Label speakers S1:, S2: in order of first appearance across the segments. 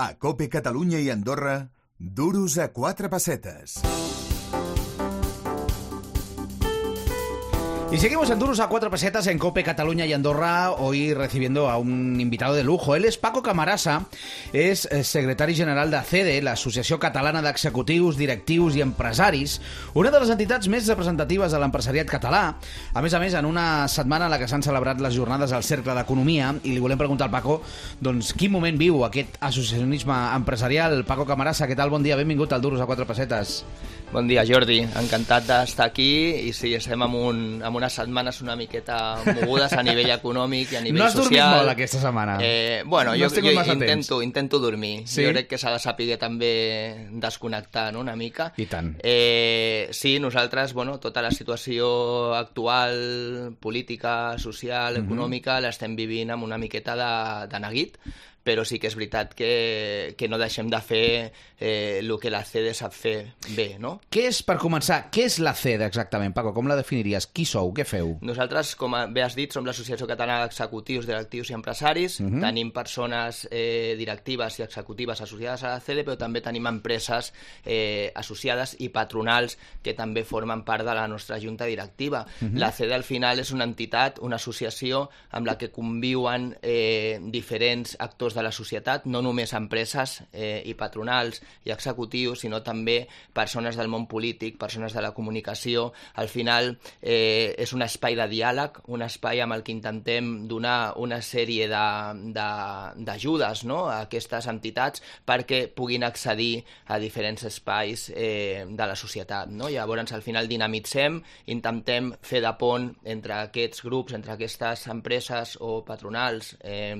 S1: A Cope Catalunya i Andorra, duros a quatre pessetes.
S2: Y seguimos en Duros a cuatro pesetas en Cope Cataluña y Andorra, hoy recibiendo a un invitado de lujo. Él es Paco Camarasa, és eh, secretari general de CEDE, l'Associació Catalana d'Executius, Directius i Empresaris, una de les entitats més representatives de l'empresariat català. A més a més, en una setmana en la que s'han celebrat les jornades al Cercle d'Economia, i li volem preguntar al Paco, doncs, quin moment viu aquest associacionisme empresarial? Paco Camarasa, què tal? Bon dia, benvingut al Duros a quatre pessetes.
S3: Bon dia, Jordi. Encantat d'estar aquí i sí, estem amb, un, amb unes setmanes una miqueta mogudes a nivell econòmic i a nivell
S2: no has
S3: social.
S2: dormit molt aquesta setmana?
S3: Eh, bueno,
S2: No
S3: jo, jo intento,
S2: temps.
S3: intento dormir.
S2: Sí?
S3: Jo crec que s'ha de saber també desconnectar no, una mica.
S2: I tant.
S3: Eh, sí, nosaltres, bueno, tota la situació actual, política, social,
S2: Mhm.
S3: econòmica, l'estem vivint amb una miqueta de, de neguit, però sí que és veritat que, que no deixem de fer eh, el que la CEDE sap fer bé, no?
S2: Què és, per començar, què és la CED exactament, Paco? Com la definiries? Qui sou? Què feu?
S3: Nosaltres, com bé has dit, som l'Associació Catalana d'Executius, Directius i Empresaris.
S2: Mhm.
S3: Tenim persones eh, directives i executives associades a la CEDE, però també tenim empreses eh, associades i patronals que també formen part de la nostra junta directiva.
S2: Mhm.
S3: La CEDE, al final, és una entitat, una associació amb la que conviuen eh, diferents actors de la societat, no només empreses eh, i patronals i executius, sinó també persones del món polític, persones de la comunicació. Al final eh, és un espai de diàleg, un espai amb el que intentem donar una sèrie de- de- d'ajudes no? a aquestes entitats perquè puguin accedir a diferents espais eh, de la societat. No? Llavors, al final dinamitzem, intentem fer de pont entre aquests grups, entre aquestes empreses o patronals eh,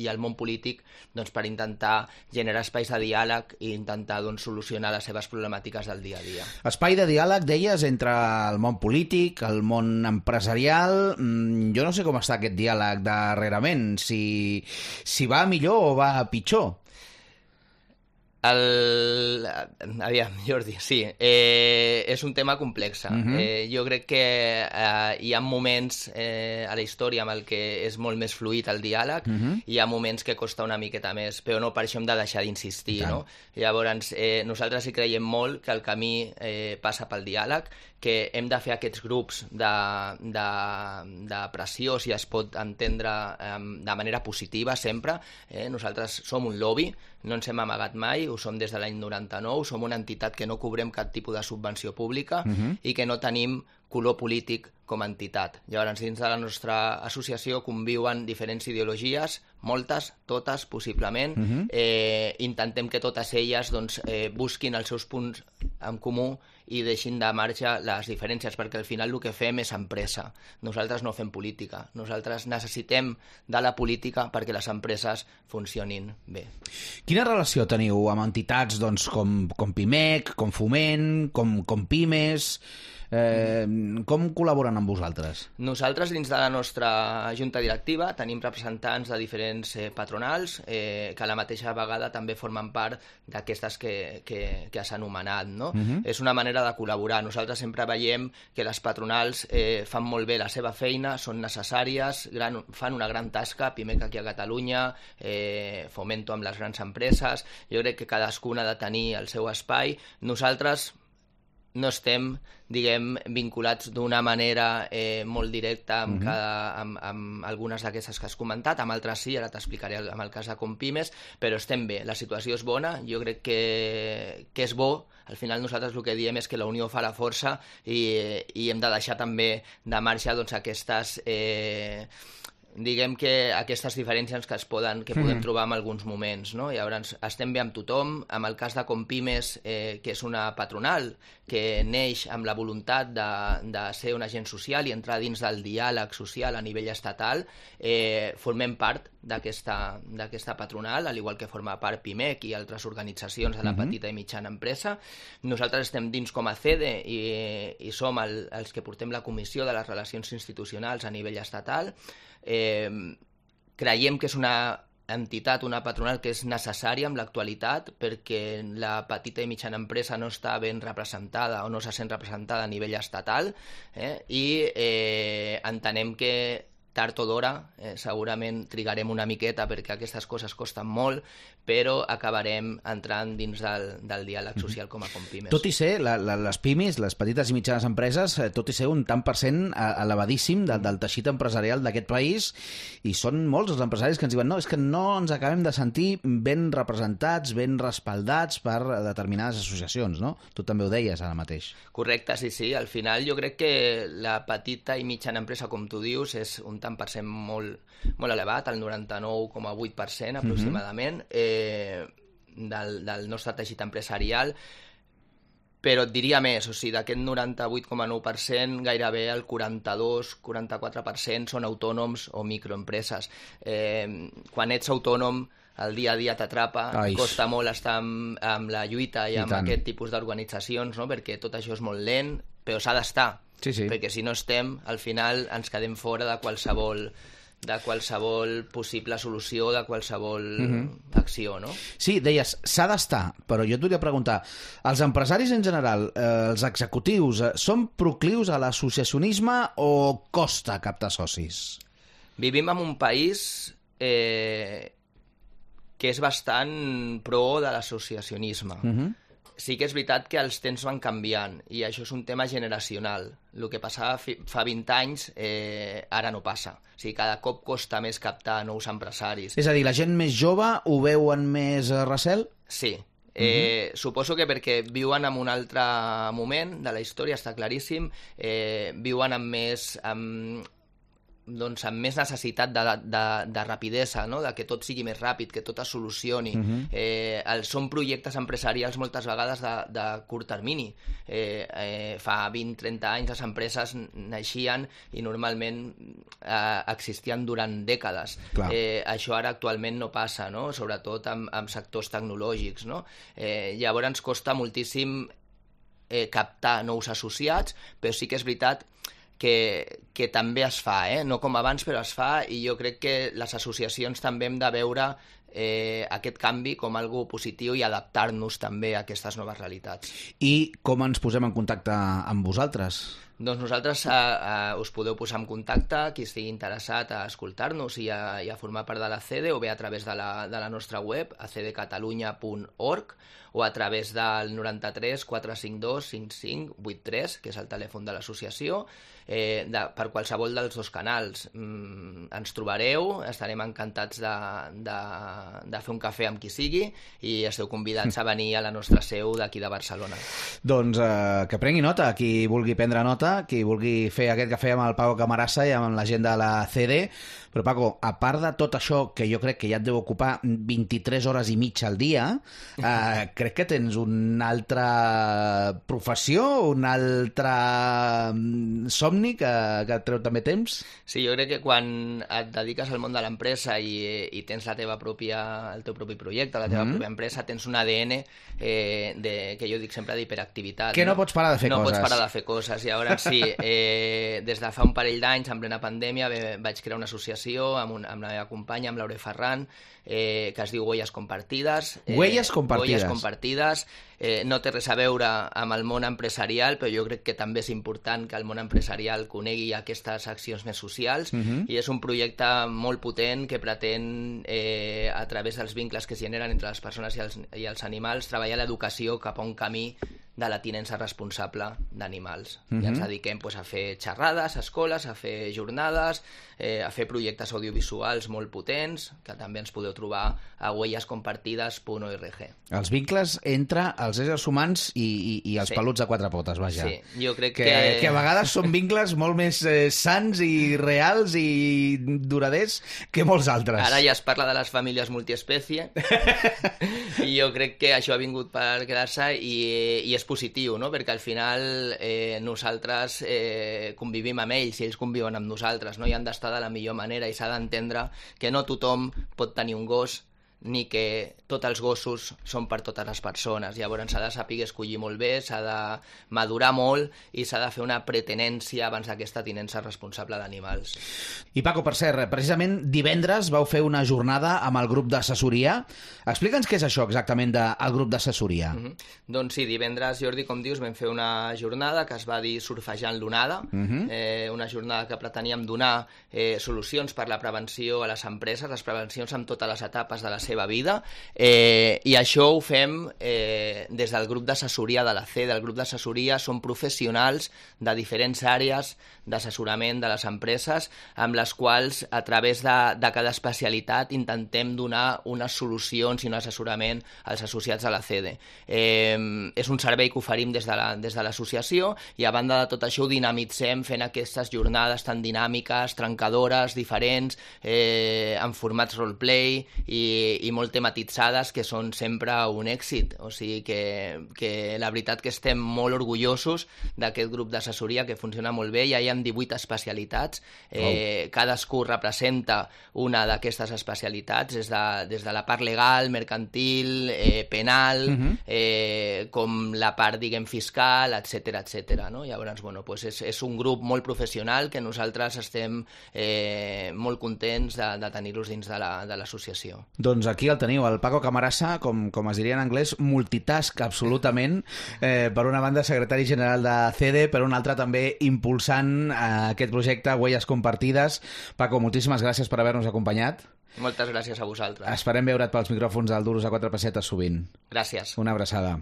S3: i el món polític doncs, per intentar generar espais de diàleg i intentar doncs, solucionar les seves problemàtiques del dia a dia.
S2: Espai de diàleg, deies, entre el món polític, el món empresarial... Mm, Jo no sé com està aquest diàleg darrerament, si, si va millor o va pitjor.
S3: El... Aviam, Jordi, sí. Eh, és un tema complex.
S2: Mhm.
S3: eh, jo crec que eh, hi ha moments eh, a la història amb el que és molt més fluid el diàleg
S2: Mhm.
S3: i hi ha moments que costa una miqueta més, però no per això hem de deixar d'insistir, no? Llavors, eh, nosaltres hi creiem molt que el camí eh, passa pel diàleg, que hem de fer aquests grups de, de, de pressió, si es pot entendre eh, de manera positiva sempre. Eh? Nosaltres som un lobby, no ens hem amagat mai, ho som des de l'any 99, som una entitat que no cobrem cap tipus de subvenció pública
S2: Mhm.
S3: i que no tenim color polític com a entitat. Llavors, dins de la nostra associació conviuen diferents ideologies, moltes, totes, possiblement.
S2: Mhm.
S3: eh, intentem que totes elles doncs, eh, busquin els seus punts en comú i deixin de marge les diferències, perquè al final el que fem és empresa. Nosaltres no fem política. Nosaltres necessitem de la política perquè les empreses funcionin bé.
S2: Quina relació teniu amb entitats doncs, com, com PIMEC, com Foment, com, com Pimes... Eh, com col·laboren amb vosaltres?
S3: Nosaltres, dins de la nostra junta directiva, tenim representants de diferents eh, patronals eh, que a la mateixa vegada també formen part d'aquestes que, que, que has anomenat. No?
S2: Mhm.
S3: És una manera de col·laborar. Nosaltres sempre veiem que les patronals eh, fan molt bé la seva feina, són necessàries, gran, fan una gran tasca, Pimec aquí a Catalunya, eh, Fomento amb les grans empreses, jo crec que cadascuna ha de tenir el seu espai. Nosaltres no estem, diguem, vinculats d'una manera eh, molt directa amb,
S2: Mhm.
S3: cada, amb, amb algunes d'aquestes que has comentat, amb altres sí, ara t'explicaré amb el cas de Compimes, però estem bé, la situació és bona, jo crec que, que és bo, al final nosaltres el que diem és que la unió fa la força i, i hem de deixar també de marxa doncs, aquestes... Eh, diguem que aquestes diferències que es poden, que podem
S2: Mhm.
S3: trobar en alguns moments, no? Llavors, estem bé amb tothom, amb el cas de Compimes, eh, que és una patronal que neix amb la voluntat de, de ser un agent social i entrar dins del diàleg social a nivell estatal, eh, formem part d'aquesta patronal, al igual que forma part PIMEC i altres organitzacions de la
S2: Mhm.
S3: petita i mitjana empresa. Nosaltres estem dins com a CEDE i, i som el, els que portem la comissió de les relacions institucionals a nivell estatal. Eh, creiem que és una entitat, una patronal que és necessària en l'actualitat perquè la petita i mitjana empresa no està ben representada o no se sent representada a nivell estatal eh? i eh, entenem que tard o d'hora, eh, segurament trigarem una miqueta perquè aquestes coses costen molt, però acabarem entrant dins del, del diàleg
S2: Mhm.
S3: social com a Compimes.
S2: Tot i ser, la, la, les pimis, les petites i mitjanes empreses, eh, tot i ser un tant per cent eh, elevadíssim de, del teixit empresarial d'aquest país, i són molts els empresaris que ens diuen no, és que no ens acabem de sentir ben representats, ben respaldats per determinades associacions, no? Tu també ho deies ara mateix.
S3: Correcte, sí, sí. Al final jo crec que la petita i mitjana empresa, com tu dius, és un tant per cent molt, molt elevat, el 99,8% aproximadament, eh, del, del nostre teixit empresarial, però et diria més, o sigui, d'aquest 98,9%, gairebé el 42-44% són autònoms o microempreses. Eh, quan ets autònom, el dia a dia t'atrapa, costa molt estar amb, amb la lluita i,
S2: I
S3: amb
S2: tant.
S3: aquest tipus d'organitzacions, no? perquè tot això és molt lent, però s'ha d'estar.
S2: Sí, sí.
S3: Perquè si no estem, al final ens quedem fora de qualsevol de qualsevol possible solució, de qualsevol
S2: Mhm.
S3: acció, no?
S2: Sí, deies, s'ha d'estar, però jo et volia preguntar, els empresaris en general, eh, els executius, eh, són proclius a l'associacionisme o costa captar socis?
S3: Vivim en un país eh, que és bastant pro de l'associacionisme.
S2: Uh -huh.
S3: Sí que és veritat que els temps van canviant i això és un tema generacional. El que passava fa 20 anys eh, ara no passa. O sigui, cada cop costa més captar nous empresaris.
S2: És a dir, la gent més jove ho veuen més eh, recel?
S3: Sí. Eh, Suposo que perquè viuen en un altre moment de la història, està claríssim, eh, viuen amb més, amb, doncs, amb més necessitat de, de, de rapidesa, no? de que tot sigui més ràpid, que tot es solucioni. Uh -huh. eh, el, són projectes empresarials moltes vegades de, de curt termini. Eh, eh, fa 20-30 anys les empreses naixien i normalment eh, existien durant dècades.
S2: Clar.
S3: Eh, això ara actualment no passa, no? sobretot amb, amb sectors tecnològics. No? Eh, llavors ens costa moltíssim eh, captar nous associats, però sí que és veritat que, que també es fa, eh? no com abans, però es fa, i jo crec que les associacions també hem de veure eh, aquest canvi com algo positiu i adaptar-nos també a aquestes noves realitats.
S2: I com ens posem en contacte amb vosaltres?
S3: Doncs nosaltres eh, eh, us podeu posar en contacte, qui estigui interessat a escoltar-nos i, a, i a formar part de la CEDE, o bé a través de la, de la nostra web, a o a través del 93 452 5583, que és el telèfon de l'associació, eh, de, per qualsevol dels dos canals. Mm, ens trobareu, estarem encantats de, de, de fer un cafè amb qui sigui i esteu convidats a venir a la nostra seu d'aquí de Barcelona.
S2: Doncs eh, que prengui nota, qui vulgui prendre nota, qui vulgui fer aquest cafè amb el Paco Camarassa i amb la gent de la CD. Però, Paco, a part de tot això, que jo crec que ja et deu ocupar 23 hores i mitja al dia, eh, crec que tens una altra professió, un altre mm, somni que, que et treu també temps?
S3: Sí, jo crec que quan et dediques al món de l'empresa i, i tens la teva pròpia, el teu propi projecte, la teva
S2: Mhm.
S3: pròpia empresa, tens un ADN eh, de, que jo dic sempre d'hiperactivitat.
S2: Que no pots parar de fer
S3: no
S2: coses.
S3: No pots parar de fer coses. I llavors sí, eh, des de fa un parell d'anys, en plena pandèmia, vaig crear una associació amb, un, amb la meva companya, amb l'Aure Ferran, eh, que es diu Huelles Compartides. Eh,
S2: Huelles Compartides.
S3: Huelles Compartides. Eh, no té res a veure amb el món empresarial, però jo crec que també és important que el món empresarial conegui aquestes accions més socials
S2: Mhm.
S3: i és un projecte molt potent que pretén, eh, a través dels vincles que es generen entre les persones i els, i els animals, treballar l'educació cap a un camí de la tinença responsable d'animals. I ens dediquem pues, a fer xerrades a escoles, a fer jornades, eh, a fer projectes audiovisuals molt potents, que també ens podeu trobar a huellescompartides.org.
S2: Els vincles entre els éssers humans i, i, i els
S3: Sí.
S2: peluts de quatre potes, vaja.
S3: Sí, jo crec
S2: que,
S3: que...
S2: que a vegades són vincles molt més eh, sants i reals i duraders que molts altres.
S3: Ara ja es parla de les famílies multiespècie i jo crec que això ha vingut per quedar-se i, i és positiu, no? perquè al final eh, nosaltres eh, convivim amb ells i ells conviuen amb nosaltres no? i han d'estar de la millor manera i s'ha d'entendre que no tothom pot tenir un gos ni que tots els gossos són per totes les persones. Llavors s'ha de saber escollir molt bé, s'ha de madurar molt i s'ha de fer una pretenència abans d'aquesta tinença responsable d'animals.
S2: I Paco, per cert, precisament divendres vau fer una jornada amb el grup d'assessoria. Explica'ns què és això exactament del grup d'assessoria. Mm
S3: -hmm. Doncs sí, divendres, Jordi, com dius, vam fer una jornada que es va dir Surfejant l'onada, mm -hmm. eh, una jornada que preteníem donar eh, solucions per la prevenció a les empreses, les prevencions en totes les etapes de la seva vida, eh, i això ho fem eh, des del grup d'assessoria de la C, del grup d'assessoria, són professionals de diferents àrees d'assessorament de les empreses, amb les quals, a través de, de cada especialitat, intentem donar unes solucions i un assessorament als associats a la CEDE. Eh, és un servei que oferim des de l'associació la, i a banda de tot això ho dinamitzem fent aquestes jornades tan dinàmiques, trencadores, diferents, eh, en formats roleplay i, i molt tematitzades que són sempre un èxit. O sigui que, que la veritat que estem molt orgullosos d'aquest grup d'assessoria que funciona molt bé, ja hi ha 18 especialitats, eh, oh. cadascú representa una d'aquestes especialitats, des de, des de la part legal, mercantil, eh, penal, uh -huh. eh, com la part, diguem, fiscal, etc etc. no? Llavors, bueno, pues és, és un grup molt professional que nosaltres estem eh, molt contents de, de tenir-los dins de l'associació. La,
S2: doncs aquí el teniu, el Paco Camarasa, com, com es diria en anglès, multitask absolutament, eh, per una banda secretari general de CD, per una altra també impulsant eh, aquest projecte Huelles Compartides. Paco, moltíssimes gràcies per haver-nos acompanyat.
S3: Moltes gràcies a vosaltres.
S2: Esperem veure't pels micròfons del Duros a 4 pessetes sovint.
S3: Gràcies.
S2: Una abraçada.